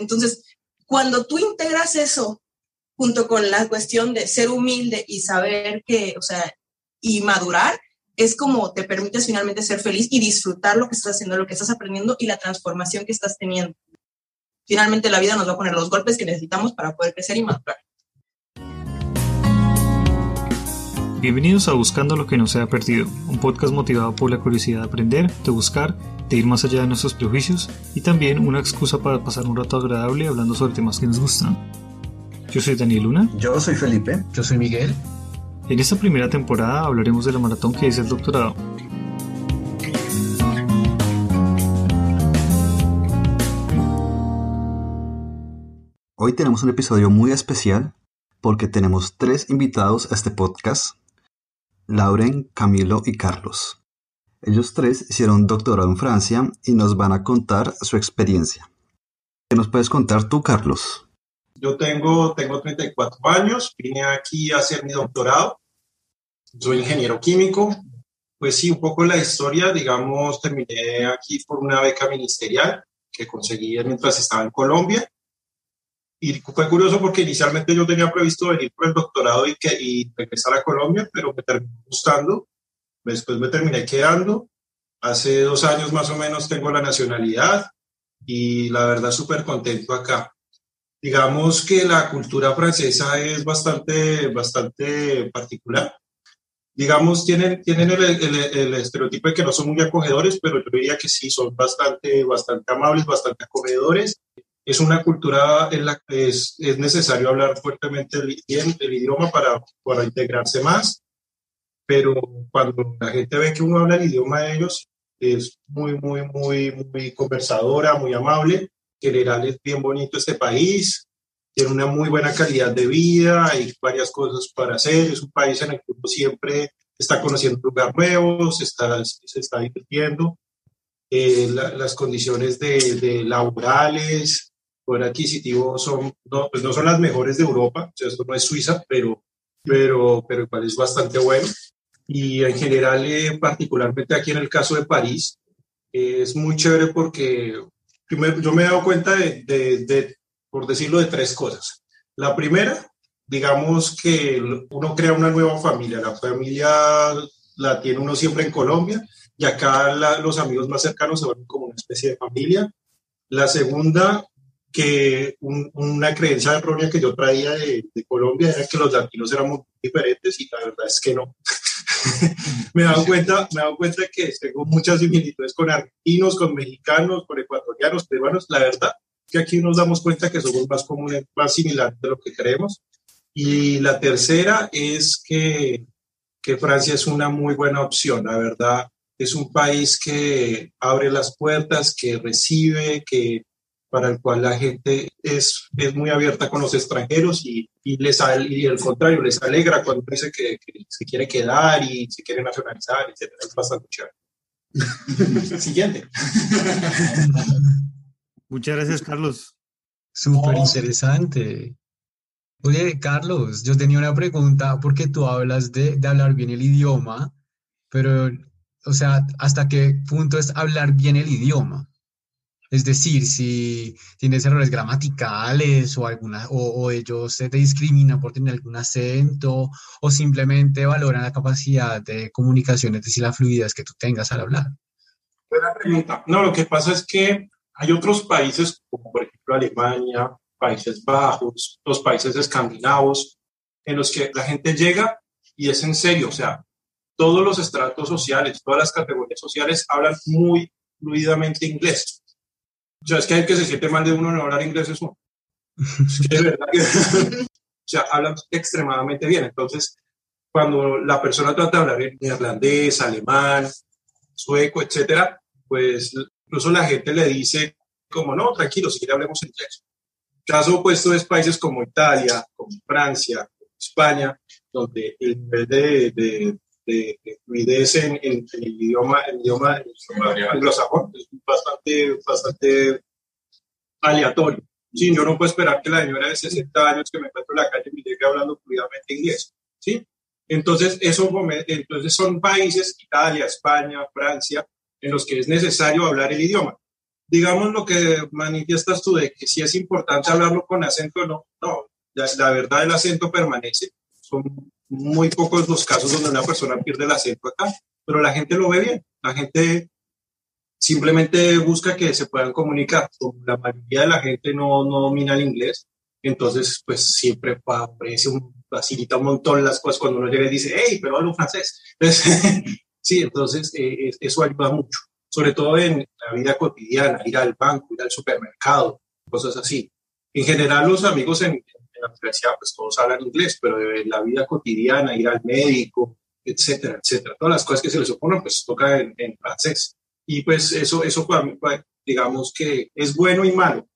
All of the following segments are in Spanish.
Entonces, cuando tú integras eso junto con la cuestión de ser humilde y saber que, o sea, y madurar, es como te permites finalmente ser feliz y disfrutar lo que estás haciendo, lo que estás aprendiendo y la transformación que estás teniendo. Finalmente la vida nos va a poner los golpes que necesitamos para poder crecer y madurar. Bienvenidos a Buscando lo que no se ha perdido, un podcast motivado por la curiosidad de aprender, de buscar, de ir más allá de nuestros prejuicios y también una excusa para pasar un rato agradable hablando sobre temas que nos gustan. Yo soy Daniel Luna. Yo soy Felipe. Yo soy Miguel. En esta primera temporada hablaremos de la maratón que es el doctorado. Hoy tenemos un episodio muy especial porque tenemos tres invitados a este podcast, Lauren, Camilo y Carlos. Ellos tres hicieron doctorado en Francia y nos van a contar su experiencia. ¿Qué nos puedes contar tú, Carlos? Yo tengo, tengo 34 años, vine aquí a hacer mi doctorado, soy ingeniero químico. Pues sí, un poco la historia, digamos, terminé aquí por una beca ministerial que conseguí mientras estaba en Colombia. Y fue curioso porque inicialmente yo tenía previsto venir por el doctorado y, que, y regresar a Colombia, pero me terminó gustando. Después me terminé quedando. Hace dos años más o menos tengo la nacionalidad y la verdad súper contento acá digamos que la cultura francesa es bastante, bastante particular. Digamos, tienen, tienen el, el, estereotipo de que no son muy acogedores, pero yo diría que sí, son bastante, bastante amables, bastante acogedores. Es una cultura en la que es, es necesario hablar fuertemente el, el idioma para, para integrarse más, pero cuando la gente ve que uno habla el idioma de ellos, es muy, muy, muy, muy conversadora, muy amable general es bien bonito este país, tiene una muy buena calidad de vida, hay varias cosas para hacer, es un país en el que uno siempre está conociendo lugares nuevos, se está, se está divirtiendo. Eh, las condiciones de, de, laborales, poder adquisitivo son, no, pues no son las mejores de Europa, o sea, esto no es Suiza, pero, pero, pero igual es bastante bueno. Y en general, eh, particularmente aquí en el caso de París, eh, es muy chévere porque yo me he dado cuenta de, de, por decirlo, de tres cosas. La primera, digamos que uno crea una nueva familia. La familia la tiene uno siempre en Colombia y acá los amigos más cercanos se ven como una especie de familia. La segunda, que una creencia errónea que yo traía de, de, Colombia era que los latinos muy diferentes y la verdad es que no. me he dado cuenta, me dado cuenta que tengo muchas similitudes con argentinos, con mexicanos, con ecuatorianos, peruanos. La verdad que aquí nos damos cuenta que somos más comunes, más similares de lo que creemos. Y la tercera es que, que Francia es una muy buena opción. La verdad, es un país que abre las puertas, que recibe, que para el cual la gente es, es muy abierta con los extranjeros y, y, les, y al contrario, les alegra cuando dice que, se quiere quedar y se quiere nacionalizar, etc. Es bastante chévere. Siguiente. Muchas gracias, Carlos. Súper interesante. Oye, Carlos, yo tenía una pregunta porque tú hablas de, de hablar bien el idioma, pero, o sea, ¿hasta qué punto es hablar bien el idioma? Es decir, si tienes errores gramaticales o, alguna, o, ellos te discriminan por tener algún acento o simplemente valoran la capacidad de comunicación, es decir, la fluidez que tú tengas al hablar. Buena pregunta. No, lo que pasa es que hay otros países, como por ejemplo Alemania, Países Bajos, los países escandinavos, en los que la gente llega y es en serio, o sea, todos los estratos sociales, todas las categorías sociales hablan muy fluidamente inglés o sea, es que hay que se siente mal de uno no hablar inglés es uno. Es verdad o sea, hablan extremadamente bien. Entonces, cuando la persona trata de hablar en neerlandés, alemán, sueco, etcétera, pues incluso la gente le dice como, no, tranquilo, si quiere hablemos inglés. Caso opuesto es países como Italia, como Francia, como España, donde el nivel de, de, de, fluidez en, el idioma, el idioma, anglosajón es bastante, bastante aleatorio. Sí, yo no puedo esperar que la señora de 60 años que me encuentro en la calle me llegue hablando fluidamente inglés. ¿sí? Entonces, eso, entonces son países, Italia, España, Francia, en los que es necesario hablar el idioma. digamos lo que manifiestas tú de que si es importante hablarlo con acento o no, no, la, la verdad el acento permanece. Son muy pocos los casos donde una persona pierde el acento acá, pero la gente lo ve bien. La gente simplemente busca que se puedan comunicar. La mayoría de la gente no, no domina el inglés, entonces pues siempre favorece un, facilita un montón las cosas cuando uno llega y dice, hey, pero hablo francés. Entonces, sí, entonces eh, eso ayuda mucho, sobre todo en la vida cotidiana, ir al banco, ir al supermercado, cosas así. En general los amigos en, en la universidad pues todos hablan inglés, pero la vida cotidiana, ir al médico, etcétera, etcétera, todas las cosas que se les oponen pues toca en, en francés. Y pues eso, eso para mí, pues, digamos que es bueno y malo.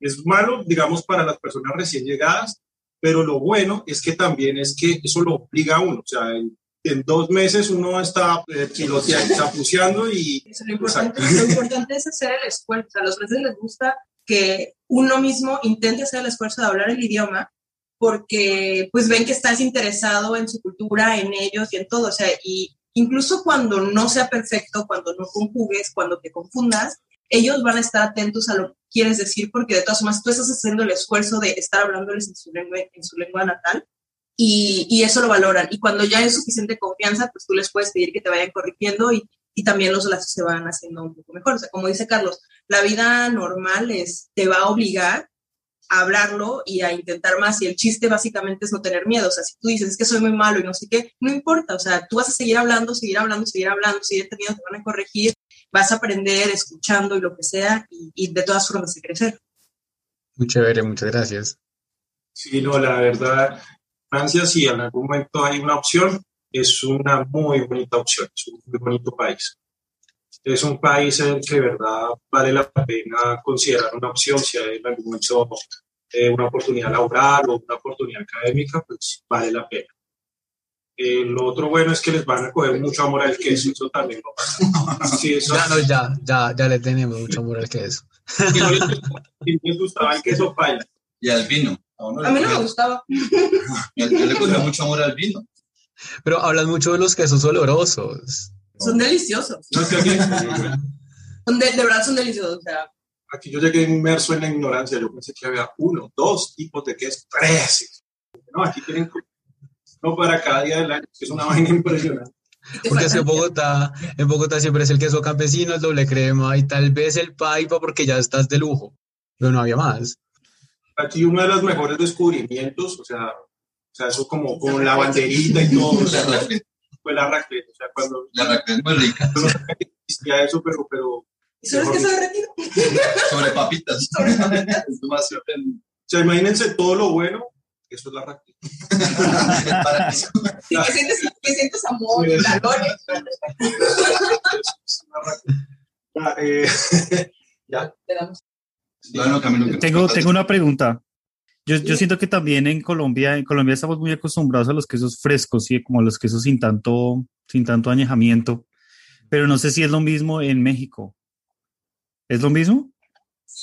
Es malo, digamos, para las personas recién llegadas, pero lo bueno es que también es que eso lo obliga a uno. O sea, en, en dos meses uno está eh, piloteando, chapuceando y... Eso, lo, importante, lo importante es hacer el esfuerzo. A los franceses les gusta que uno mismo intente hacer el esfuerzo de hablar el idioma porque pues ven que estás interesado en su cultura, en ellos y en todo. O sea, y incluso cuando no sea perfecto, cuando no conjugues, cuando te confundas, ellos van a estar atentos a lo que quieres decir porque de todas formas tú estás haciendo el esfuerzo de estar hablándoles en su lengua, en su lengua natal y, y eso lo valoran. Y cuando ya hay suficiente confianza, pues tú les puedes pedir que te vayan corrigiendo y, y también los lazos se van haciendo un poco mejor. O sea, como dice Carlos, la vida normal es, te va a obligar a hablarlo y a intentar más. Y el chiste básicamente es no tener miedo. O sea, si tú dices es que soy muy malo y no sé qué, no importa. O sea, tú vas a seguir hablando, seguir hablando, seguir hablando, seguir teniendo, te van a corregir, vas a aprender escuchando y lo que sea y, y de todas formas de crecer. Muy chévere, muchas gracias. Sí, no, la verdad, Francia, si en algún momento hay una opción, es una muy bonita opción, es un muy bonito país. Es un país en el que de verdad vale la pena considerar una opción, si hay en algún momento eh, una oportunidad laboral o una oportunidad académica, pues vale la pena. Eh, lo otro bueno es que les van a coger mucho amor al queso, eso también lo pasa. Sí, eso, Ya, no, ya, ya, ya le tenemos mucho amor al queso. si no les, si les gustaba el queso paila. Y al vino. A, A mí no me gustaba. yo le cogía mucho amor al vino. Pero hablas mucho de los quesos olorosos. Son deliciosos. No, es que aquí, Son de, de verdad son deliciosos. O sea, aquí yo llegué inmerso en la ignorancia, yo pensé que había uno, dos tipos de queso, tres. No, aquí tienen uno para cada día del año, que es una vaina impresionante. Porque en Bogotá, en Bogotá siempre es el queso campesino, el doble crema y tal vez el paipa porque ya estás de lujo. Pero no había más. Aquí uno de los mejores descubrimientos, o sea, sea eso como con la banderita y todo, o sea, fue la raclette, o sea, cuando la raclette es muy rica. yo no sabía que existía eso, pero, pero ¿Y solo es queso derretido? Sobre papitas. Sobre papitas. O sea, imagínense todo lo bueno, eso es la raclette. Sí, que sientes, que sientes amor y calor. Es una raclette. Ya, eh, Tengo, tengo una pregunta. Yo, yo Sí. siento que también en Colombia, en Colombia estamos muy acostumbrados a los quesos frescos, ¿sí? como los quesos sin tanto, sin tanto añejamiento, pero no sé si es lo mismo en México. ¿Es lo mismo?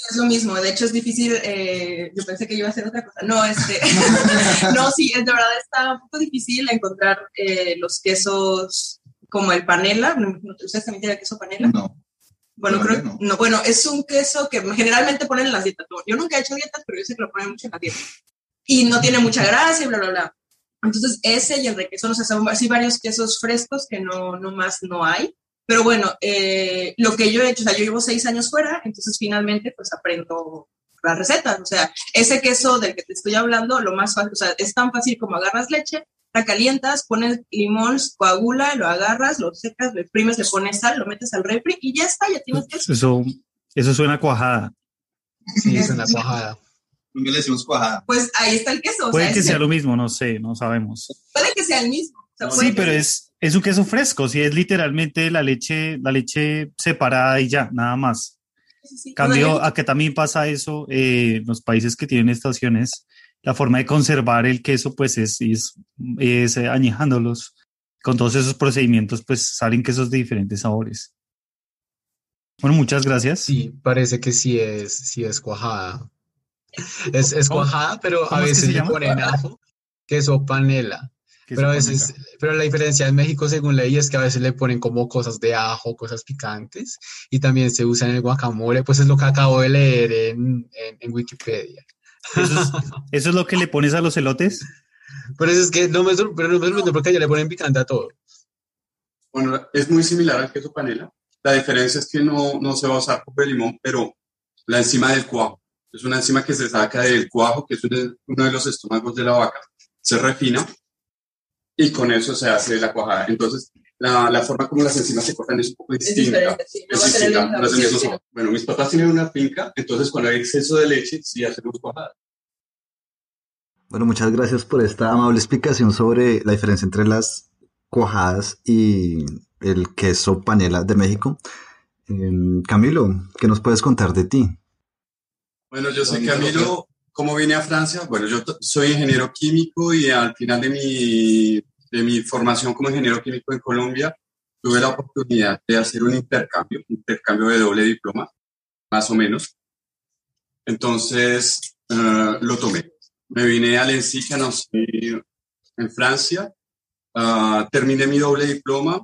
Es lo mismo, de hecho es difícil, eh, yo pensé que iba a hacer otra cosa. No, este, no, sí, es de verdad está un poco difícil encontrar eh, los quesos como el panela. ¿No- ¿Ustedes también tienen queso panela? No. Bueno, Todavía creo no. no, bueno, es un queso que generalmente ponen en las dietas. ¿no? Yo nunca he hecho dietas, pero yo sé que lo ponen mucho en las dietas. Y no tiene mucha grasa y bla, bla, bla. Entonces, ese y el requesón, o sea, son así varios quesos frescos que no, no más no hay. Pero bueno, eh, lo que yo he hecho, o sea, yo llevo seis años fuera, entonces finalmente pues aprendo las recetas. O sea, ese queso del que te estoy hablando, lo más fácil, o sea, es tan fácil como agarras leche, la calientas, pones limón, coagula, lo agarras, lo secas, lo exprimes, le pones sal, lo metes al refri y ya está, ya tienes queso. Eso, eso suena cuajada. Sí, es una cuajada. Nunca le decimos cuajada. Pues ahí está el queso. o Puede sea, que sea lo mismo, no sé, no sabemos. puede que sea el mismo. o sea, Sí, pero sea- es, es un queso fresco, sí, es literalmente la leche, la leche separada y ya, nada más. sí, sí. Cambio a que también pasa eso eh, en los países que tienen estaciones, la forma de conservar el queso pues es, es, es, eh, añejándolos. Con todos esos procedimientos pues salen quesos de diferentes sabores. Bueno, muchas gracias. Sí, parece que sí es, sí es cuajada. Es, es ¿Cómo- cuajada, pero a veces le ponen ajo, queso panela. Pero a veces, pero la diferencia en México, según leí, es que a veces le ponen como cosas de ajo, cosas picantes, y también se usa en el guacamole, pues es lo que acabo de leer en, en, en Wikipedia. ¿Eso es, eso es lo que le pones a los elotes? Pero eso es que no me, sor- pero no me sorprende porque allá le ponen picante a todo. Bueno, es muy similar al queso panela. La diferencia es que no, no se va a usar pulpa de limón, pero la enzima del cuajo. Es una enzima que se saca del cuajo, que es uno uno de los estómagos de la vaca. Se refina y con eso se hace la cuajada. Entonces, la, la forma como las enzimas se cortan es un poco Es distinta. sí. Es tener distinta, no es sí. sabor. Bueno, mis papás tienen una finca, entonces cuando hay exceso de leche, sí hacemos cuajada. Bueno, muchas gracias por esta amable explicación sobre la diferencia entre las cuajadas y el queso panela de México. Em, Camilo, ¿qué nos puedes contar de ti? Bueno, yo soy Camilo. ¿Cómo vine a Francia? Bueno, yo soy ingeniero químico y al final de mi, de mi formación como ingeniero químico en Colombia, tuve la oportunidad de hacer un intercambio, un intercambio de doble diploma, más o menos. Entonces, eh, lo tomé. Me vine a Lency, en Francia, Ah, terminé mi doble diploma,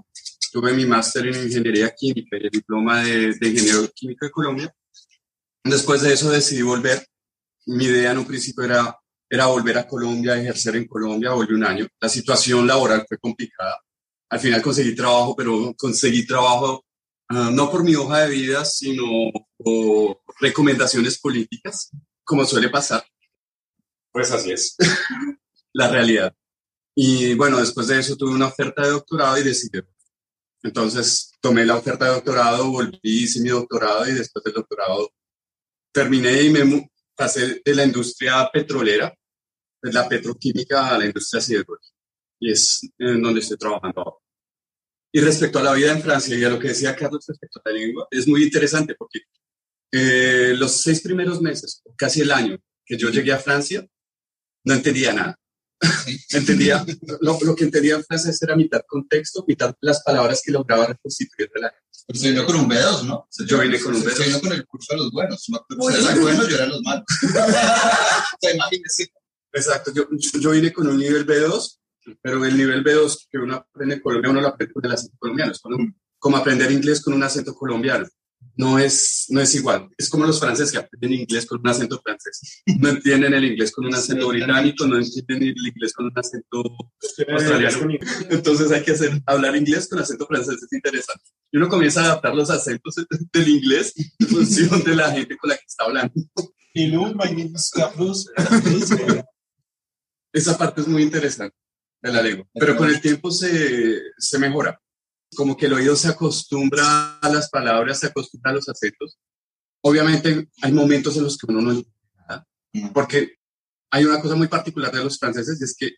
tuve mi máster en ingeniería química y el diploma de, de ingeniero químico de Colombia. Después de eso decidí volver. Mi idea en un principio era, era volver a Colombia, ejercer en Colombia, volví un año. La situación laboral fue complicada. Al final conseguí trabajo, pero conseguí trabajo ah, no por mi hoja de vida, sino por recomendaciones políticas, como suele pasar. Pues así es, la realidad. Y bueno, después de eso tuve una oferta de doctorado y decidí. Entonces tomé la oferta de doctorado, volví, hice mi doctorado y después del doctorado terminé y me pasé de la industria petrolera, la petroquímica a la industria siderúrgica. Y es en donde estoy trabajando ahora. Y respecto a la vida en Francia y a lo que decía Carlos respecto a la lengua, es muy interesante porque eh, los seis primeros meses, casi el año que yo llegué a Francia, no entendía nada. entendía, lo, lo que entendía en francés era mitad contexto, mitad las palabras que lograba reconstituir de la Pero usted vino con un B2, ¿no? O sea, Yo vine con un usted B2. vino con el curso de los buenos. ¿no? Bueno, yo era los malos. o sea, imagínese. Exacto, yo, yo vine con un nivel B2, pero el nivel B2 que uno aprende en Colombia, uno lo aprende con el acento colombiano. Es como, como aprender inglés con un acento colombiano. No es, no es igual. Es como los franceses que aprenden inglés con un acento francés. No entienden el inglés con un acento británico, no entienden el inglés con un acento australiano. Entonces hay que hacer, hablar inglés con acento francés, es interesante. Y uno comienza a adaptar los acentos del inglés en función de la gente con la que está hablando. Hello, my name is Carlos. Esa parte es muy interesante de la lengua, pero con el tiempo se, se mejora. Como que el oído se acostumbra a las palabras, se acostumbra a los acentos. Obviamente hay momentos en los que uno no entiende porque hay una cosa muy particular de los franceses y es que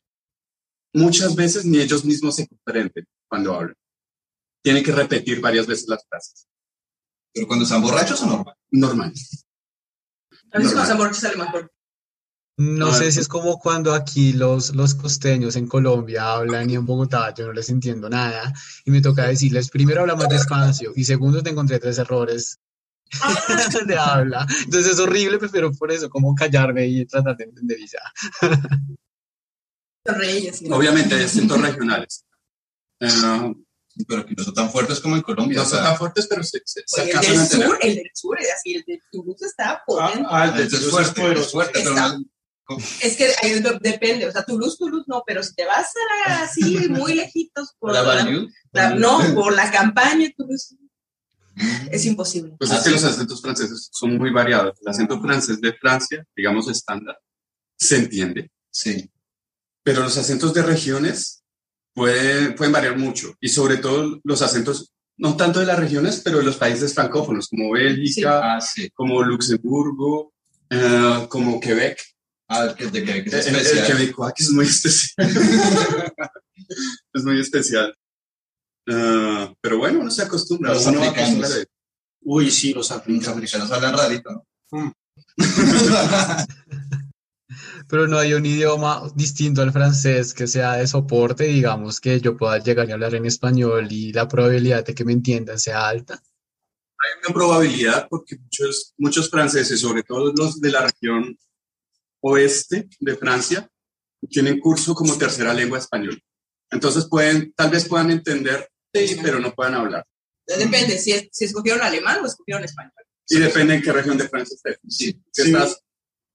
muchas veces ni ellos mismos se comprenden cuando hablan. Tienen que repetir varias veces las frases. Pero cuando están borrachos o normal. Normal. A veces Normal. con sabor sale mejor. No No, sé si es como cuando aquí los, los costeños en Colombia hablan y en Bogotá yo no les entiendo nada y me toca decirles, primero habla más despacio y segundo te encontré tres errores de habla. Entonces es horrible, prefiero por eso como callarme y tratar de entender y ya. Obviamente acentos regionales. Eh, Pero que no son tan fuertes como en Colombia. no o son sea, tan fuertes, pero se, se, se el alcanzan a del entender. sur, el del sur, es así, el de Toulouse está potente. Ah, el de entonces es Toulouse es fuerte, fuerte, pero Está- no- Es que ahí de- depende, o sea, Toulouse, Toulouse no, pero si te vas a así muy lejitos por la la- la- no, por la campaña, Toulouse, es imposible. Pues es que sí. los acentos franceses son muy variados. El acento francés de Francia, digamos estándar, se entiende. Sí. Pero los acentos de regiones puede- pueden variar mucho. Y sobre todo los acentos, no tanto de las regiones, pero de los países francófonos, como Bélgica, Ah, sí. como Luxemburgo, eh, como Quebec. Ah, el que de que es El, el especial. quebecois, que es muy especial. es muy especial. Eh, pero bueno, uno se acostumbra. Los uno africanos. a- Uy, sí, los Los africanos. africanos hablan rarito, ¿no? Mm. Pero no hay un idioma distinto al francés que sea de soporte, digamos, que yo pueda llegar y hablar en español y la probabilidad de que me entiendan sea alta. hay una probabilidad porque muchos, muchos franceses, sobre todo los de la región oeste de Francia, tienen curso como tercera lengua español. Entonces pueden, tal vez puedan entender, sí, pero no puedan hablar. Depende, si, es- si escogieron alemán o escogieron español. Y depende en qué región de Francia estés. Sí, Si sí, estás-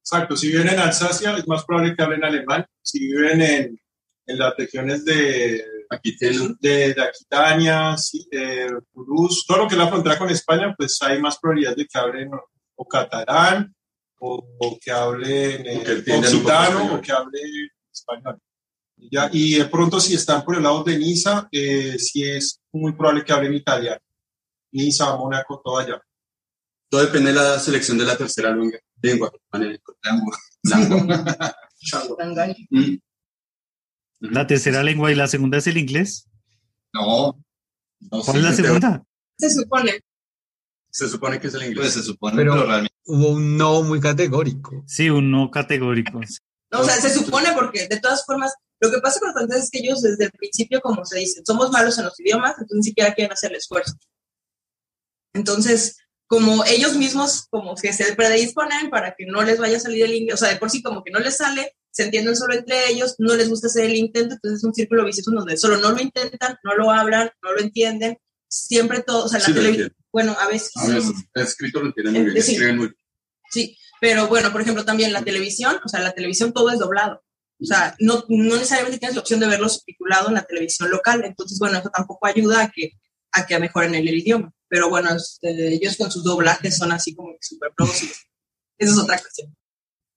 exacto. Si viven en Alsacia, es más probable que hablen alemán. Si viven en, en las regiones de, aquí tienen de, de Aquitania, sí, de Toulouse, todo lo que es la frontera con España, pues hay más probabilidad de que hablen o, o catalán o, o que hablen eh, occitano español. o que hablen español. Y, ya, y de pronto si están por el lado de Niza, eh, sí es muy probable que hablen italiano. Niza, Mónaco, todo allá. Todo depende de la selección de la tercera lengua. Mm. La tercera lengua y la segunda es el inglés. No. no ¿Cuál es la segunda? Se supone. Se supone que es el Pues inglés. se supone, Pero- pero, realmente. Hubo un no muy categórico. Sí, un no categórico. No, o sea, se supone porque de todas formas, lo que pasa con los franceses es que ellos desde el principio, como se dice, somos malos en los idiomas, entonces ni siquiera quieren hacer el esfuerzo. Entonces, como ellos mismos como que se predisponen para que no les vaya a salir el inglés, o sea, de por sí como que no les sale, se entienden solo entre ellos, no les gusta hacer el intento, entonces es un círculo vicioso donde solo no lo intentan, no lo hablan, no lo entienden, siempre todo, o sea, la Sí, televisión, bueno, a veces, A veces, el escrito lo entienden muy bien, Eh, sí. escriben muy bien. Sí, pero bueno, por ejemplo, también la televisión, o sea, la televisión todo es doblado. O sea, no, no necesariamente tienes la opción de verlo subtitulado en la televisión local. Entonces, bueno, eso tampoco ayuda a que, a que mejoren el, idioma. Pero bueno, este, ellos con sus doblajes son así como que súper producidos. Esa es otra cuestión.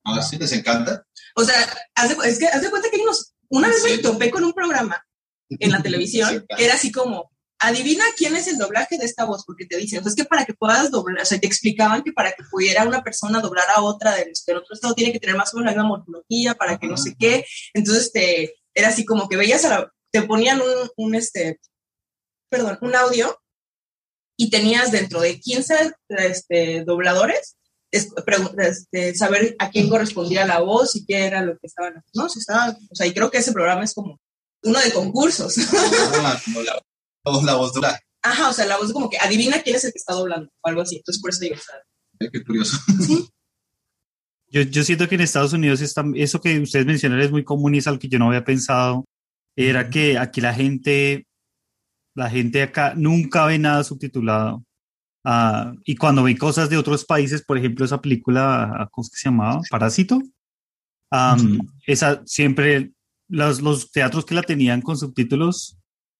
Ah, sí, les encanta. O sea, haz de, es que haz de cuenta que unos, una vez me topé con un programa en la televisión Sí, que era así como, adivina quién es el doblaje de esta voz, porque te dicen, pues que para que puedas doblar, o sea, te explicaban que para que pudiera una persona doblar a otra del, del otro estado tiene que tener más o menos la misma morfología, para que no sé qué. Entonces, te, era así como que veías a la, te ponían un, un, este, perdón, un audio y tenías dentro de 15 este, dobladores es- este, saber a quién correspondía la voz y qué era lo que estaban. No, sí estaba, o sea, y creo que ese programa es como uno de concursos. Ah, la, todos la voz dura. Ajá, o sea, la voz como que adivina quién es el que está doblando o algo así. Entonces, por eso digo, o sea, Qué curioso. Yo, yo siento que en Estados Unidos está, eso que ustedes mencionaron es muy común y es algo que yo no había pensado. Era que aquí la gente, la gente acá nunca ve nada subtitulado. Ah, y cuando ve cosas de otros países, por ejemplo, esa película, ah, ¿cómo es que se llamaba? Parásito. Am, Esa siempre, los, los teatros que la tenían con subtítulos,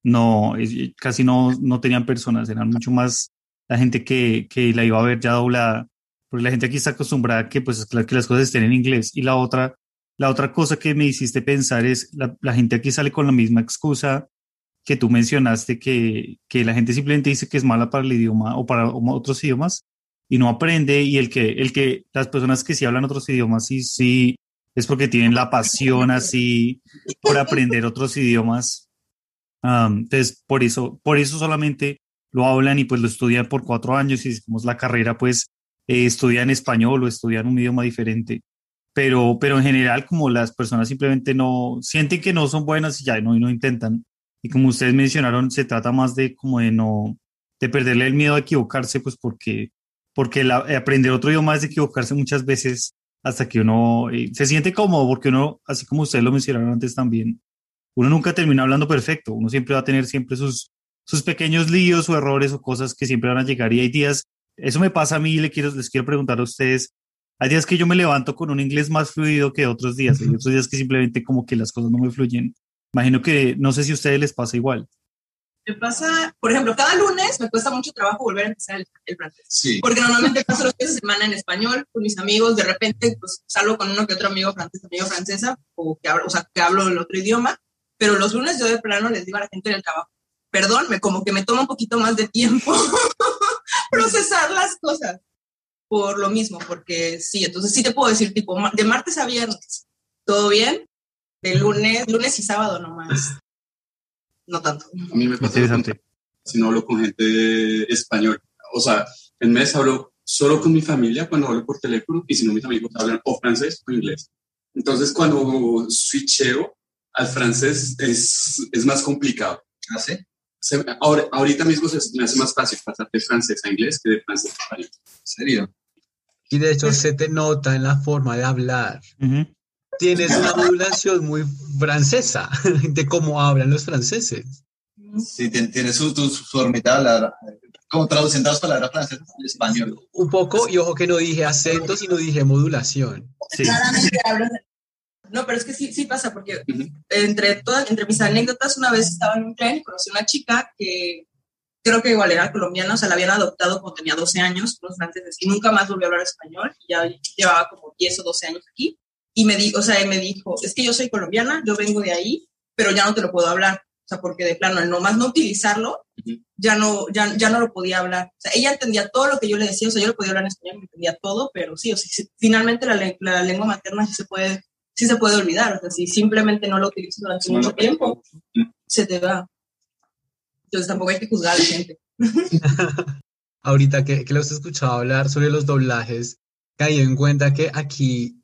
no, casi no, no tenían personas, eran mucho más la gente que, que la iba a ver ya doblada porque la gente aquí está acostumbrada a que, pues, que las cosas estén en inglés. Y la otra, la otra cosa que me hiciste pensar es, la, la gente aquí sale con la misma excusa que tú mencionaste, que, que la gente simplemente dice que es mala para el idioma o para otros idiomas y no aprende. Y el que, el que, las personas que sí hablan otros idiomas, sí, sí, es porque tienen la pasión así por aprender otros idiomas. Am, entonces, por eso, por eso solamente lo hablan y pues lo estudian por cuatro años y como es la carrera, pues eh, estudian español o estudian un idioma diferente. Pero, pero en general, como las personas simplemente no sienten que no son buenas y ya no, y no intentan. Y como ustedes mencionaron, se trata más de como de no, de perderle el miedo a equivocarse, pues porque, porque la- eh, aprender otro idioma es equivocarse muchas veces hasta que uno eh, se siente cómodo, porque uno, así como ustedes lo mencionaron antes también, uno nunca termina hablando perfecto, uno siempre va a tener siempre sus, sus pequeños líos o errores o cosas que siempre van a llegar y hay días, eso me pasa a mí y le quiero, les quiero preguntar a ustedes, hay días que yo me levanto con un inglés más fluido que otros días, hay otros días que simplemente como que las cosas no me fluyen. Imagino que, no sé si a ustedes les pasa igual. me pasa, por ejemplo, cada lunes me cuesta mucho trabajo volver a empezar el, el francés. Sí. Porque normalmente paso los fines de semana en español con mis amigos, de repente pues salgo con uno que otro amigo francés, amigo francesa, o que hablo, o sea, que hablo el otro idioma, pero los lunes yo de plano les digo a la gente del trabajo, perdón, me, como que me toma un poquito más de tiempo procesar las cosas por lo mismo, porque sí, entonces sí te puedo decir, tipo, de martes a viernes, todo bien, de lunes, lunes y sábado nomás, no tanto. A mí me pasa lo Interesante. contrario, si no hablo con gente español. O sea, en mes hablo solo con mi familia cuando hablo por teléfono y si no mis amigos hablan o francés o inglés. Entonces cuando switcheo al francés es, es más complicado. ¿Ah, sí? Se- ahora, ahorita mismo se me hace más fácil pasar de francés a inglés que de francés a español. ¿En serio? Y de hecho se te nota en la forma de hablar. Ujú. Tienes una modulación muy francesa de cómo hablan los franceses. Sí, tiene su, su, su formita de hablar, como traduciendo las palabras francesas al español. Un poco, y ojo que no dije acento, sino dije modulación. Sí. Claramente hablan de- No, pero es que sí, sí pasa, porque entre, todas, entre mis anécdotas, una vez estaba en un tren y conocí a una chica que creo que igual era colombiana, o sea, la habían adoptado cuando tenía 12 años, unos franceses, y nunca más volvió a hablar español, ya llevaba como 10 o 12 años aquí, y me, di, o sea, me dijo, es que yo soy colombiana, yo vengo de ahí, pero ya no te lo puedo hablar, o sea, porque de plano, al nomás no utilizarlo, Ujú. ya no, ya, ya no lo podía hablar. O sea, ella entendía todo lo que yo le decía, o sea, yo lo podía hablar en español, me entendía todo, pero sí, o sea, finalmente la, le- la lengua materna sí se puede, sí se puede olvidar, o sea, si simplemente no lo utilizas durante mucho tiempo, se te va. Entonces tampoco hay que juzgar a la gente. Ahorita que, que los he escuchado hablar sobre los doblajes, caí en cuenta que aquí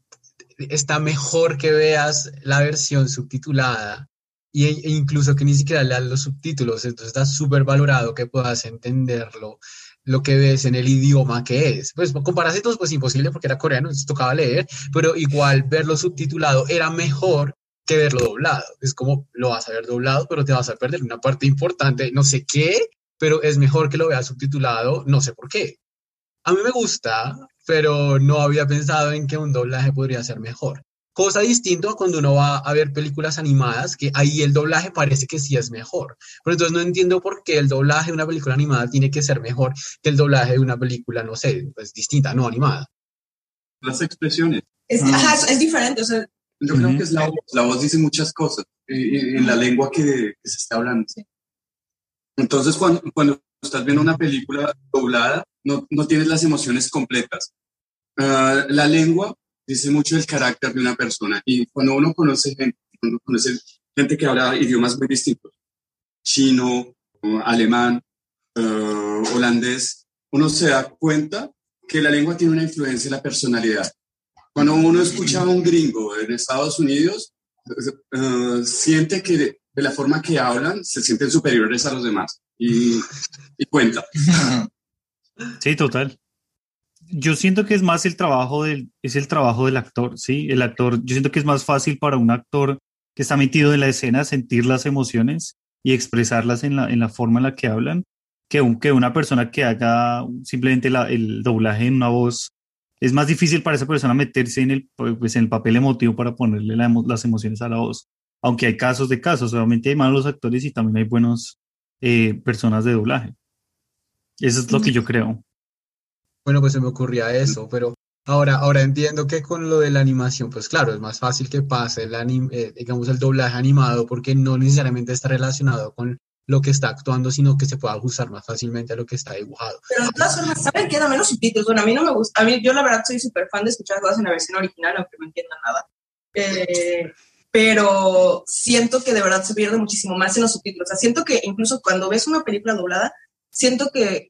está mejor que veas la versión subtitulada y, e incluso que ni siquiera leas los subtítulos, entonces está súper valorado que puedas entenderlo, lo que ves en el idioma que es. Pues con parásitos pues imposible porque era coreano, entonces tocaba leer, pero igual verlo subtitulado era mejor que verlo doblado. Es como lo vas a ver doblado, pero te vas a perder una parte importante, no sé qué, pero es mejor que lo veas subtitulado, no sé por qué. A mí me gusta, pero no había pensado en que un doblaje podría ser mejor. Cosa distinta cuando uno va a ver películas animadas, que ahí el doblaje parece que sí es mejor. Pero entonces no entiendo por qué el doblaje de una película animada tiene que ser mejor que el doblaje de una película, no sé, pues distinta, no animada. Las expresiones. Es, ajá, es, es diferente, o sea, Yo creo que es la voz. La voz dice muchas cosas eh, en la lengua que, que se está hablando. Entonces, cuando, cuando estás viendo una película doblada, no, no tienes las emociones completas. Ah, la lengua dice mucho del carácter de una persona. Y cuando uno conoce gente, conoce gente que habla idiomas muy distintos, chino, alemán, eh, holandés, uno se da cuenta que la lengua tiene una influencia en la personalidad. Cuando uno escucha a un gringo en Estados Unidos, eh, siente que de, la forma que hablan se sienten superiores a los demás y cuenta. Sí, total. Yo siento que es más el trabajo del, es el trabajo del actor, ¿sí? El actor, yo siento que es más fácil para un actor que está metido en la escena sentir las emociones y expresarlas en la, en la forma en la que hablan que, un, que una persona que haga simplemente la- el doblaje en una voz. Es más difícil para esa persona meterse en el, pues, en el papel emotivo para ponerle la las emociones a la voz. Aunque hay casos de casos, obviamente hay malos actores y también hay buenos eh, personas de doblaje. Eso es lo que yo creo. Bueno, pues se me ocurría eso, pero ahora, ahora entiendo que con lo de la animación, pues claro, es más fácil que pase el anim- eh, digamos, el doblaje animado porque no necesariamente está relacionado con lo que está actuando, sino que se puede ajustar más fácilmente a lo que está dibujado. pero de todas formas, ¿saben qué? Dame los subtítulos. Bueno, a mí no me gusta, a mí, yo la verdad soy súper fan de escuchar cosas en la versión original, aunque no entienda nada. Eh, pero siento que de verdad se pierde muchísimo más en los subtítulos. O sea, siento que incluso cuando ves una película doblada, siento que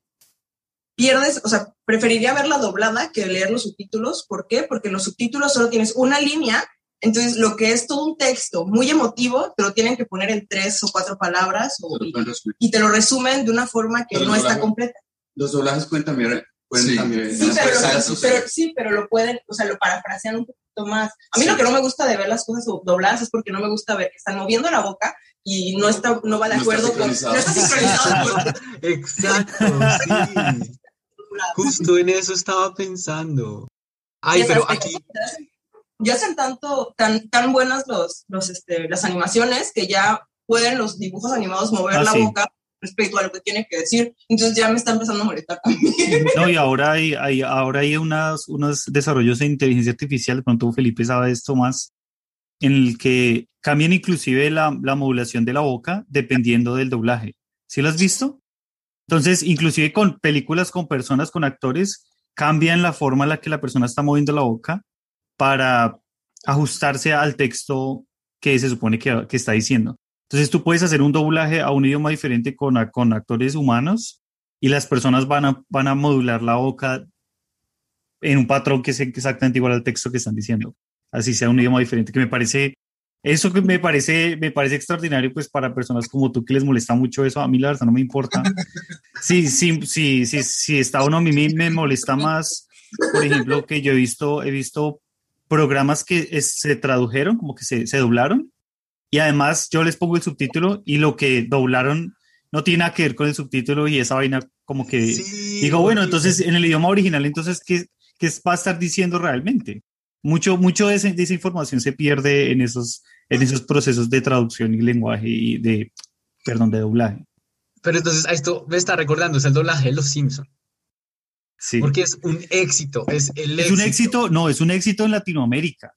pierdes, o sea, preferiría verla doblada que leer los subtítulos. ¿Por qué? Porque en los subtítulos solo tienes una línea, entonces lo que es todo un texto muy emotivo, te lo tienen que poner en tres o cuatro palabras o- y, y te lo resumen de una forma que Pero no está doblaje- completa. Los doblajes pueden también, pueden Sí. también Sí, pero, lo- pero- sí. sí, pero lo pueden, o sea, lo parafrasean un poquito más. A mí Sí. lo que no me gusta de ver las cosas dobladas es porque no me gusta ver que están moviendo la boca y no está, no va de No está acuerdo con, no está sincronizado con Exacto, sí. Justo en eso estaba pensando. Ay, pero aquí, ya hacen tanto, tan, tan buenas los, los, este, las animaciones que ya pueden los dibujos animados mover Ah, la sí. boca respecto a lo que tiene que decir. Entonces ya me está empezando a molestar también. No, y ahora hay, hay- ahora hay unas, unos desarrollos de inteligencia artificial, de pronto Felipe sabe esto más, en el que cambian inclusive la, la modulación de la boca dependiendo del doblaje. ¿Sí lo has visto? Entonces, inclusive con películas, con personas, con actores, cambian la forma en la que la persona está moviendo la boca para ajustarse al texto que se supone que, está diciendo. Entonces, tú puedes hacer un doblaje a un idioma diferente con actores humanos y las personas van a, van a modular la boca en un patrón que es exactamente igual al texto que están diciendo. Así sea un idioma diferente, que me parece, eso que me parece, me parece extraordinario, pues para personas como tú que les molesta mucho eso, a mí la verdad no me importa. Sí, sí, sí, sí, sí está uno, a mí me, molesta más, por ejemplo, que yo he visto, he visto programas que es- se tradujeron, como que se, se doblaron, y además yo les pongo el subtítulo y lo que doblaron no tiene nada que ver con el subtítulo y esa vaina como que Sí, digo, bueno, entonces en el idioma original, entonces, ¿qué, qué va a estar diciendo realmente? Mucho, mucho de, ese- de esa información se pierde en esos, en esos procesos de traducción y lenguaje y de, perdón, de doblaje. Pero entonces a esto me está recordando, es el doblaje de Los Simpson, Sí. porque es un éxito, es el es un éxito, no, es un éxito en Latinoamérica.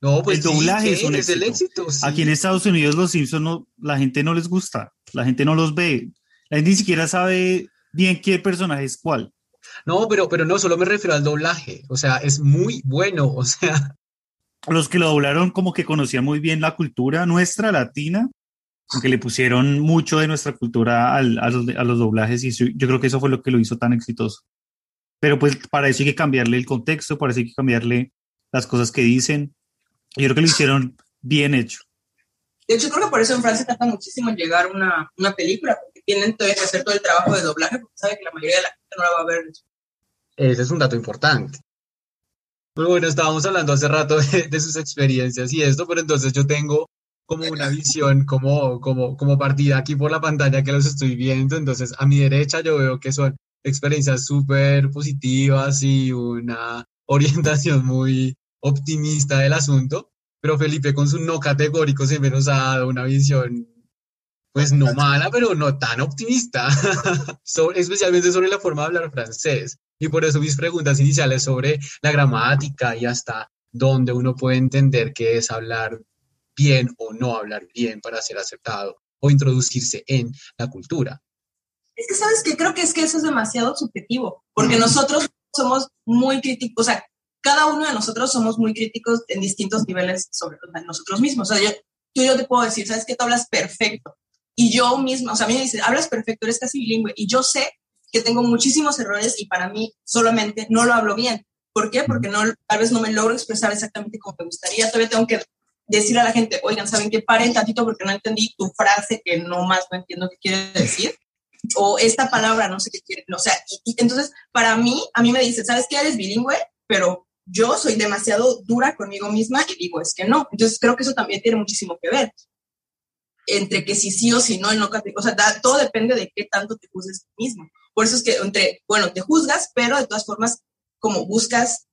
No, pues el doblaje es un el éxito. éxito. sí. Aquí en Estados Unidos los Simpsons no, la gente no les gusta, la gente no los ve, la gente ni siquiera sabe bien qué personaje es cuál. No, pero, pero no, solo me refiero al doblaje. O sea, es muy bueno. O sea, Los que lo doblaron como que conocían muy bien la cultura nuestra latina, que le pusieron mucho de nuestra cultura al- a, los, a los doblajes y yo creo que eso fue lo que lo hizo tan exitoso. Pero pues para eso hay que cambiarle el contexto, para eso hay que cambiarle las cosas que dicen. Yo creo que lo hicieron bien hecho. De hecho, creo que por eso en Francia tarda muchísimo en llegar una, una película, porque tienen todavía que hacer todo el trabajo de doblaje, porque sabe que la mayoría de la gente no la va a ver. ese es un dato importante. Pero bueno, estábamos hablando hace rato de, de sus experiencias y esto, pero entonces yo tengo como una visión como, como, como partida aquí por la pantalla que los estoy viendo. Entonces, a mi derecha yo veo que son experiencias súper positivas y una orientación muy optimista del asunto. Pero Felipe con su no categórico siempre nos ha dado una visión, pues no mala, pero no tan optimista, sobre- especialmente sobre la forma de hablar francés. Y por eso mis preguntas iniciales sobre la gramática y hasta dónde uno puede entender qué es hablar bien o no hablar bien para ser aceptado o introducirse en la cultura. Es que, ¿sabes qué? Creo que es que eso es demasiado subjetivo, porque nosotros somos muy críticos, o sea, cada uno de nosotros somos muy críticos en distintos niveles sobre nosotros mismos. O sea, yo, tú yo te puedo decir, ¿sabes qué? Tú hablas perfecto. Y yo misma, o sea, a mí me dicen, hablas perfecto, eres casi bilingüe. Y yo sé que tengo muchísimos errores y para mí solamente no lo hablo bien. ¿Por qué? Porque no, tal vez no me logro expresar exactamente como me gustaría. Todavía tengo que decirle a la gente, oigan, ¿saben qué? Paren tantito porque no entendí tu frase que no más no entiendo qué quiere decir o esta palabra no sé qué quiere, o sea, y, y entonces para mí, a mí me dicen, ¿sabes qué? Eres bilingüe, pero yo soy demasiado dura conmigo misma y digo, es que no. Entonces creo que eso también tiene muchísimo que ver entre que si sí o si no, el no o sea, da- todo depende de qué tanto te juzgues tú mismo. Por eso es que entre, bueno, te juzgas, pero de todas formas, como buscas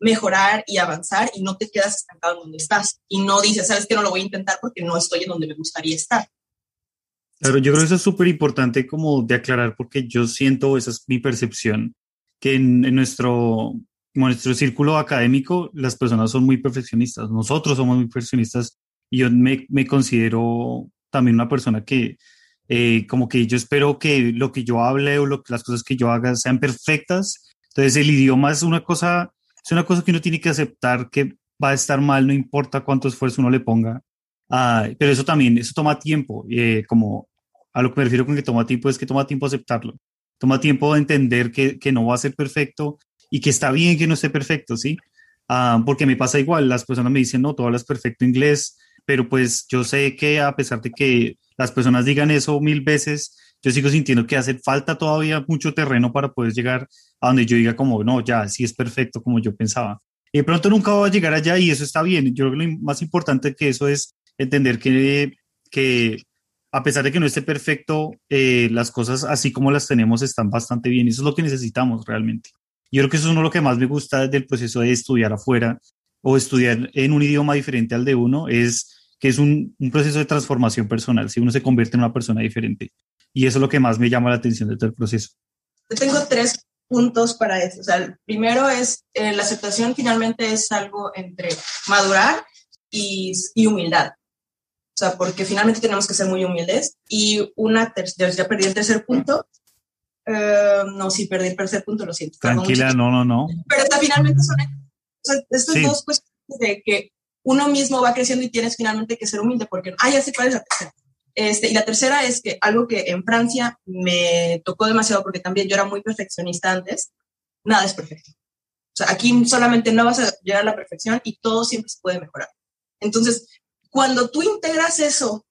mejorar y avanzar y no te quedas estancado en donde estás y no dices, ¿sabes qué? No lo voy a intentar porque no estoy en donde me gustaría estar. Claro, yo creo que eso es súper importante como de aclarar porque yo siento, esa es mi percepción, que en, en nuestro, en nuestro círculo académico las personas son muy perfeccionistas, nosotros somos muy perfeccionistas y yo me, me considero también una persona que eh, como que yo espero que lo que yo hable o lo, las cosas que yo haga sean perfectas. Entonces el idioma es una cosa, es una cosa que uno tiene que aceptar que va a estar mal, no importa cuánto esfuerzo uno le ponga. Ah, pero eso también, eso toma tiempo, eh, como a lo que me refiero con que toma tiempo es que toma tiempo aceptarlo, toma tiempo entender que, que no va a ser perfecto y que está bien que no esté perfecto, ¿sí? Ah, porque me pasa igual, las personas me dicen, no, tú hablas perfecto inglés, pero pues yo sé que a pesar de que las personas digan eso mil veces, yo sigo sintiendo que hace falta todavía mucho terreno para poder llegar a donde yo diga como, no, ya, sí es perfecto como yo pensaba. Y de pronto nunca voy a llegar allá y eso está bien. Yo creo que lo más importante que eso es entender que, que a pesar de que no esté perfecto, eh, las cosas así como las tenemos están bastante bien. Eso es lo que necesitamos realmente. Yo creo que eso es uno de lo que más me gusta del proceso de estudiar afuera o estudiar en un idioma diferente al de uno, es que es un, un proceso de transformación personal, si uno se convierte en una persona diferente. Y eso es lo que más me llama la atención de todo el proceso. Yo tengo tres puntos para eso. O sea, el primero es eh, la aceptación finalmente es algo entre madurar y, y humildad. O sea, porque finalmente tenemos que ser muy humildes. Y una tercera, ya perdí el tercer punto. Eh, no, sí, perdí el tercer punto, lo siento. Tranquila, no, no, no. Pero o sea, finalmente son o sea, estas Sí. dos cuestiones de que uno mismo va creciendo y tienes finalmente que ser humilde, porque, ah, ya sé cuál es la tercera. Este, y la tercera es que algo que en Francia me tocó demasiado porque también yo era muy perfeccionista antes, nada es perfecto. O sea, aquí solamente no vas a llegar a la perfección y todo siempre se puede mejorar. Entonces, cuando tú integras eso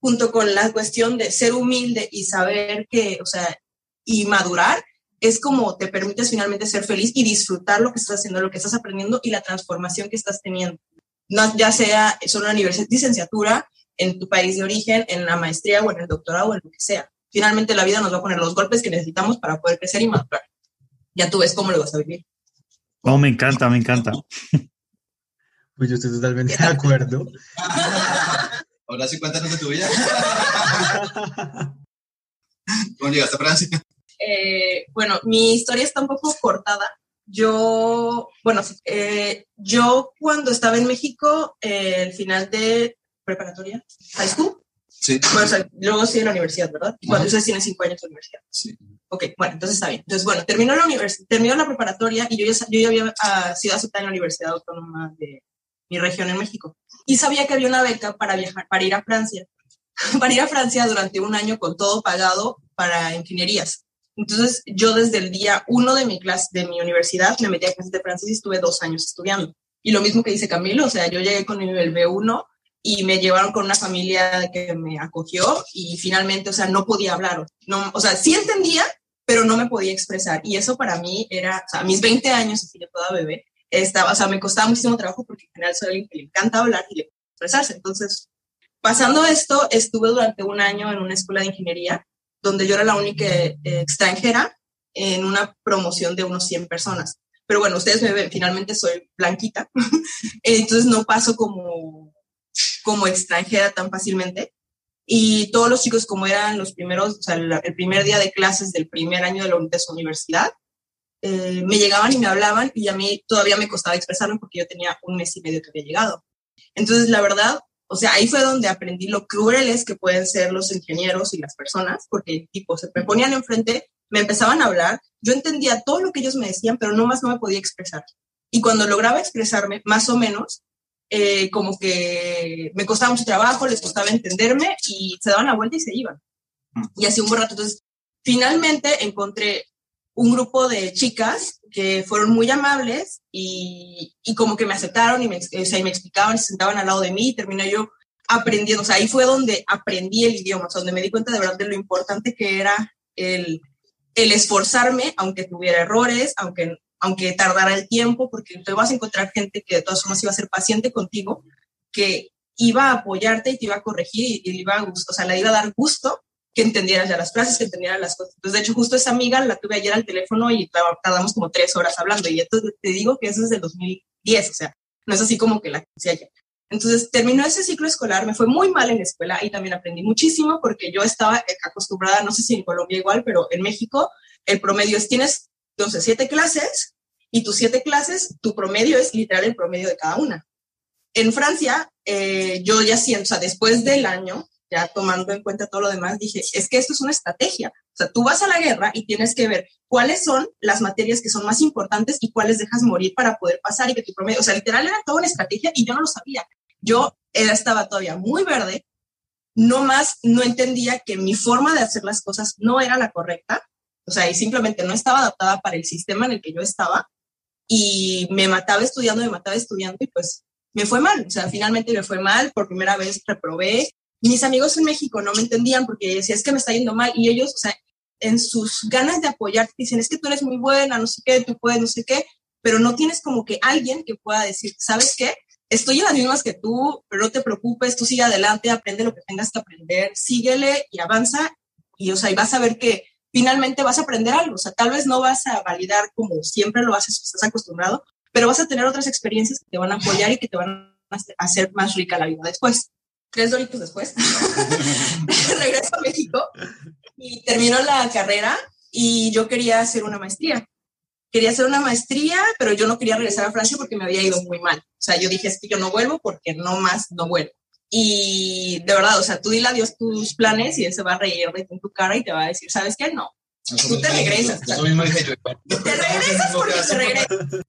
junto con la cuestión de ser humilde y saber que, o sea, y madurar, es como te permites finalmente ser feliz y disfrutar lo que estás haciendo, lo que estás aprendiendo y la transformación que estás teniendo. No, ya sea solo una universidad, licenciatura en tu país de origen, en la maestría o en el doctorado o en lo que sea. Finalmente la vida nos va a poner los golpes que necesitamos para poder crecer y madurar. Ya tú ves cómo lo vas a vivir. Oh, me encanta, me encanta. Pues yo estoy totalmente de acuerdo. Ahora sí, cuéntanos de tu vida. ¿Cómo llegaste a Francia? Eh, bueno, mi historia está un poco cortada. Yo, bueno, eh, yo cuando estaba en México, eh, el final de preparatoria, high school, Sí. bueno, o sea, luego sí en la universidad, ¿verdad? Cuando ustedes tienen cinco años de universidad. Sí. Ok, bueno, entonces está bien. Entonces, bueno, terminó la universidad, terminó la preparatoria y yo ya, yo ya había ah, sido aceptada en la Universidad Autónoma de mi región en México. Y sabía que había una beca para viajar, para ir a Francia, para ir a Francia durante un año con todo pagado para ingenierías. Entonces, yo desde el día uno de mi clase, de mi universidad, me metí a clases de francés y estuve dos años estudiando. Y lo mismo que dice Camilo, o sea, yo llegué con el nivel B1 y me llevaron con una familia que me acogió y finalmente, o sea, no podía hablar. No, o sea, sí entendía, pero no me podía expresar. Y eso para mí era, o sea, a mis 20 años, así de toda bebé, estaba, o sea, me costaba muchísimo trabajo porque en general soy alguien que le encanta hablar y le expresarse. Entonces, pasando esto, estuve durante un año en una escuela de ingeniería donde yo era la única eh, extranjera en una promoción de unos 100 personas. Pero bueno, ustedes me ven, finalmente soy blanquita, entonces no paso como, como extranjera tan fácilmente. Y todos los chicos, como eran los primeros, o sea, el, primer día de clases del primer año de, la, su universidad, eh, me llegaban y me hablaban y a mí todavía me costaba expresarme porque yo tenía un mes y medio que había llegado. Entonces, la verdad, o sea, ahí fue donde aprendí lo crueles que pueden ser los ingenieros y las personas, porque tipo, se me ponían enfrente, me empezaban a hablar, yo entendía todo lo que ellos me decían, pero no más no me podía expresar. Y cuando lograba expresarme, más o menos, eh, como que me costaba mucho trabajo, les costaba entenderme y se daban la vuelta y se iban. Y así un buen rato. Entonces, finalmente encontré un grupo de chicas que fueron muy amables y, y como que me aceptaron y me, o y me explicaban, se sentaban al lado de mí y terminé yo aprendiendo. O sea, ahí fue donde aprendí el idioma, o donde me di cuenta de verdad de lo importante que era el, el esforzarme, aunque tuviera errores, aunque, aunque tardara el tiempo, porque te vas a encontrar gente que de todas formas iba a ser paciente contigo, que iba a apoyarte y te iba a corregir y, iba a o sea, le iba a dar gusto que entendieras ya las frases, que entendieras las cosas. Entonces, de hecho, justo esa amiga la tuve ayer al teléfono y tardamos como tres horas hablando. Y entonces te digo que eso es del 2010, o sea, no es así como que la conocí ayer. Entonces, terminó ese ciclo escolar, me fue muy mal en la escuela y también aprendí muchísimo porque yo estaba acostumbrada, no sé si en Colombia igual, pero en México el promedio es, tienes, entonces, siete clases y tus siete clases, tu promedio es literal el promedio de cada una. En Francia, eh, yo ya siento, o sea, después del año, ya tomando en cuenta todo lo demás, dije, es que esto es una estrategia. O sea, tú vas a la guerra y tienes que ver cuáles son las materias que son más importantes y cuáles dejas morir para poder pasar y que tu promedio, o sea, literal era toda una estrategia y yo no lo sabía. Yo estaba todavía muy verde, no más, no entendía que mi forma de hacer las cosas no era la correcta, o sea, y simplemente no estaba adaptada para el sistema en el que yo estaba y me mataba estudiando, me mataba estudiando y pues me fue mal, o sea, finalmente me fue mal, por primera vez reprobé. Mis amigos en México no me entendían porque decía, es que me está yendo mal y ellos, o sea, en sus ganas de apoyarte dicen, es que tú eres muy buena, no sé qué, tú puedes, no sé qué, pero no tienes como que alguien que pueda decir, ¿sabes qué? Estoy en las mismas que tú, pero no te preocupes, tú sigue adelante, aprende lo que tengas que aprender, síguele y avanza y, o sea, y vas a ver que finalmente vas a aprender algo, o sea, tal vez no vas a validar como siempre lo haces, estás acostumbrado, pero vas a tener otras experiencias que te van a apoyar y que te van a hacer más rica la vida después. Tres doritos después, regreso a México y termino la carrera y yo quería hacer una maestría. Quería hacer una maestría, pero yo no quería regresar a Francia porque me había ido muy mal. O sea, yo dije, es que yo no vuelvo porque no más no vuelvo. Y de verdad, o sea, tú dile a Dios tus planes y él se va a reír de tu cara y te va a decir, ¿sabes qué? No. Tú te regresas. Te regresas porque te regresas.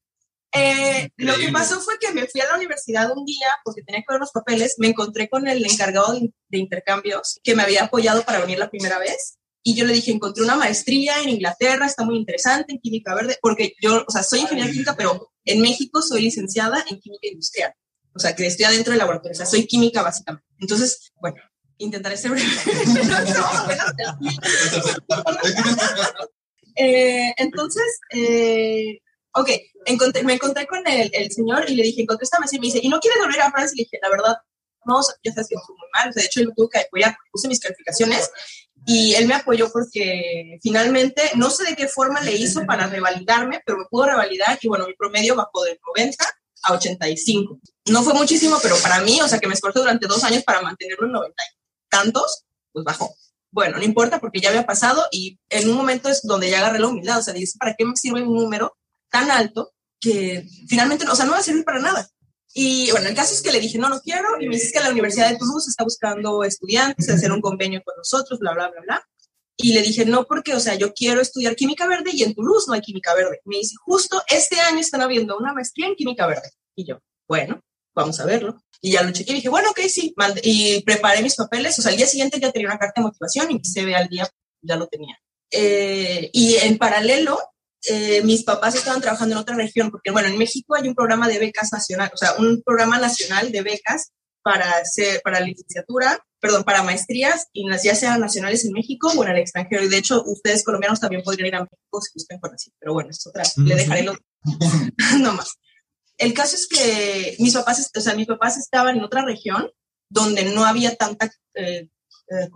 Eh, lo que pasó fue que me fui a la universidad un día porque tenía que ver los papeles, me encontré con el encargado de, intercambios que me había apoyado para venir la primera vez y yo le dije, encontré una maestría en Inglaterra, está muy interesante en química verde, porque yo, o sea, soy ingeniera química, pero en México soy licenciada en química industrial, o sea, que estoy adentro del laboratorio, o sea, soy química básicamente. Entonces, bueno, intentaré ser breve. Eh, entonces, eh, ok, encontré, me encontré con el, el, señor y le dije, mesa y me dice, ¿y no quieres volver a Francia? Y le dije, la verdad, no, ya sabes que fue muy mal. de hecho, me tuvo que apoyar, puse mis calificaciones y él me apoyó porque finalmente, no sé de qué forma le hizo para revalidarme, pero me pudo revalidar y bueno, mi promedio bajó de 90 a 85. No fue muchísimo, pero para mí, o sea, que me esforcé durante dos años para mantenerlo en 90 y tantos, pues bajó. Bueno, no importa porque ya había pasado y en un momento es donde ya agarré la humildad, o sea, dice, ¿para qué me sirve un número tan alto que finalmente, o sea, no va a servir para nada? Y bueno, el caso es que le dije, no, no quiero, y me dice que la Universidad de Toulouse está buscando estudiantes, hacer un convenio con nosotros, bla, bla, bla, bla. Y le dije, no, porque, o sea, yo quiero estudiar química verde y en Toulouse no hay química verde. Me dice, justo este año están habiendo una maestría en química verde. Y yo, bueno, vamos a verlo. Y ya lo chequé y dije, bueno, ok, sí. y preparé mis papeles. O sea, al día siguiente ya tenía una carta de motivación y mi CV al día ya lo tenía. Eh, y en paralelo, eh, mis papás estaban trabajando en otra región, porque bueno, en México hay un programa de becas nacional, o sea, un programa nacional de becas para hacer, para licenciatura, perdón, para maestrías, y ya sean nacionales en México o en el extranjero. Y de hecho, ustedes colombianos también podrían ir a México si buscan por así. Pero bueno, es otra, le dejaré lo no más. El caso es que mis papás, o sea, mis papás estaban en otra región donde no había tanta eh, eh,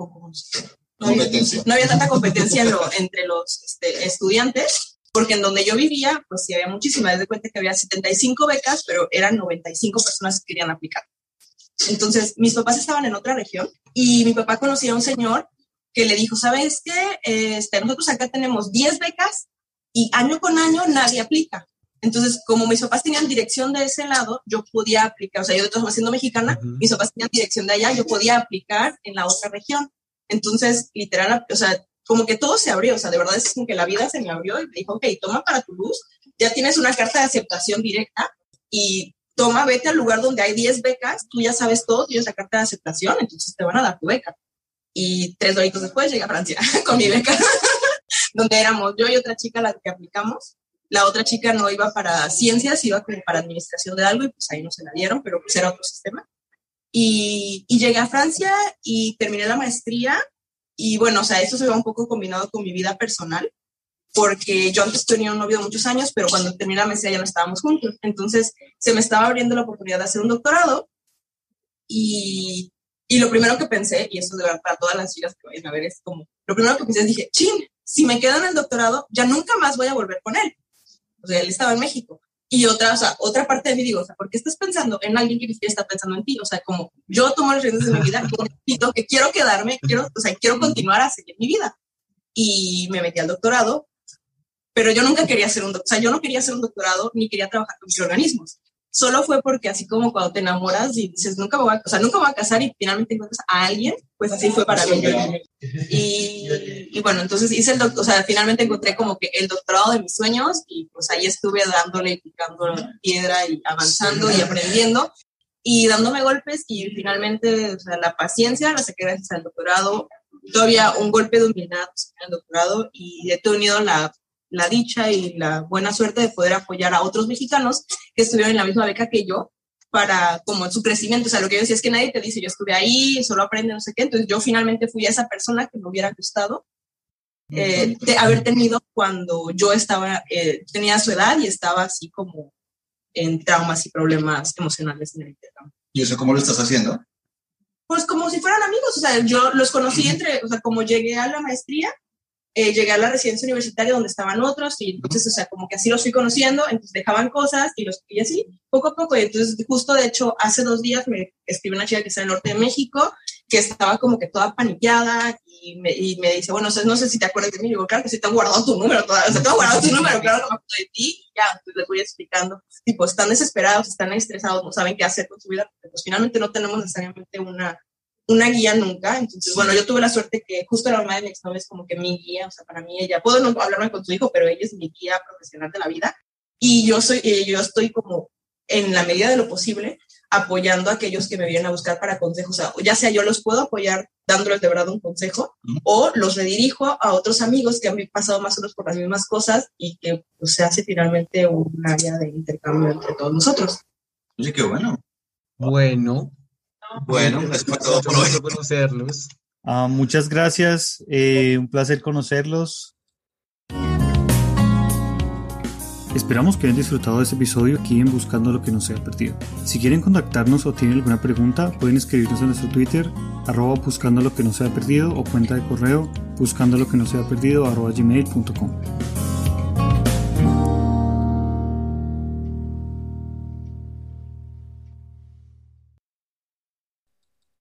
no, competencia. no había tanta competencia entre los este, estudiantes, porque en donde yo vivía, pues sí había muchísimas. de cuenta que había 75 becas, pero eran 95 personas que querían aplicar. Entonces, mis papás estaban en otra región y mi papá conocía a un señor que le dijo, ¿sabes qué? Este, nosotros acá tenemos 10 becas y año con año nadie aplica. Entonces, como mis papás tenían dirección de ese lado, yo podía aplicar, o sea, yo de todas siendo mexicana, mis papás tenían dirección de allá, yo podía aplicar en la otra región. Entonces, literal, o sea, como que todo se abrió, o sea, de verdad es como que la vida se me abrió y me dijo, ok, toma para tu luz, ya tienes una carta de aceptación directa y toma, vete al lugar donde hay 10 becas, tú ya sabes todo, tienes la carta de aceptación, entonces te van a dar tu beca. Y tres horitos después llegué a Francia con mi beca, donde éramos yo y otra chica la que aplicamos la otra chica no iba para ciencias, iba como para administración de algo y pues ahí no se la dieron, pero pues era otro sistema. Y, y llegué a Francia y terminé la maestría y bueno, o sea, eso se ve un poco combinado con mi vida personal, porque yo antes tenía un novio muchos años, pero cuando terminé la maestría ya no estábamos juntos. Entonces se me estaba abriendo la oportunidad de hacer un doctorado y, y lo primero que pensé, y esto de verdad para todas las chicas que vayan a ver, es como, lo primero que pensé es, dije, chin, si me quedo en el doctorado, ya nunca más voy a volver con él o sea, él estaba en México. Y otra, o sea, otra parte de mí digo, o sea, ¿por qué estás pensando en alguien que ni siquiera está pensando en ti? O sea, como yo tomo las riendas de mi vida, necesito, que quiero quedarme, quiero, o sea, quiero continuar a seguir mi vida. Y me metí al doctorado, pero yo nunca quería hacer un doctorado, o sea, yo no quería hacer un doctorado ni quería trabajar con microorganismos solo fue porque así como cuando te enamoras y dices, nunca me voy a, o sea, nunca voy a casar y finalmente encuentras a alguien, pues así fue para mí. Y, y bueno, entonces hice el doctor, o sea, finalmente encontré como que el doctorado de mis sueños y pues ahí estuve dándole y picando piedra y avanzando y aprendiendo y dándome golpes y finalmente, o sea, la paciencia la saqué gracias al doctorado, todavía un golpe de humildad en el doctorado y he tenido la la dicha y la buena suerte de poder apoyar a otros mexicanos que estuvieron en la misma beca que yo para como su crecimiento. O sea, lo que yo decía es que nadie te dice, yo estuve ahí, solo aprende, no sé qué. Entonces yo finalmente fui a esa persona que me hubiera gustado eh, de haber tenido cuando yo estaba, eh, tenía su edad y estaba así como en traumas y problemas emocionales en el intercambio. ¿Y eso cómo lo estás haciendo? Pues como si fueran amigos, o sea, yo los conocí entre, o sea, como llegué a la maestría, eh, llegué a la residencia universitaria donde estaban otros y entonces, o sea, como que así los fui conociendo, entonces dejaban cosas y los y así, poco a poco. Y entonces, justo de hecho, hace dos días me escribió una chica que está en el norte de México, que estaba como que toda paniqueada y me, y me dice, bueno, no sé si te acuerdas de mí. Y digo, claro que sí, te he guardado tu número, todavía, o sea, te he guardado tu número, claro que me acuerdo de ti. Y ya, pues les voy explicando. Tipo, están desesperados, están estresados, no saben qué hacer con su vida, pues finalmente no tenemos necesariamente una una guía nunca. Entonces, bueno, yo tuve la suerte que justo la mamá de mi exnovio es como que mi guía, o sea, para mí ella, puedo no hablarme con su hijo, pero ella es mi guía profesional de la vida. Y yo soy, yo estoy como en la medida de lo posible apoyando a aquellos que me vienen a buscar para consejos. O sea, ya sea yo los puedo apoyar dándoles de verdad un consejo o los redirijo a otros amigos que han pasado más o menos por las mismas cosas y que pues, se hace finalmente un área de intercambio entre todos nosotros. Oye, qué bueno. Bueno, bueno, es fue todo por hoy. conocerlos. Ah, muchas gracias, eh, un placer conocerlos. Esperamos que hayan disfrutado de este episodio aquí en Buscando lo que no se ha perdido. Si quieren contactarnos o tienen alguna pregunta, pueden escribirnos en nuestro Twitter, arroba buscando lo que no se ha perdido o cuenta de correo buscando lo que no se ha perdido arroba gmail.com.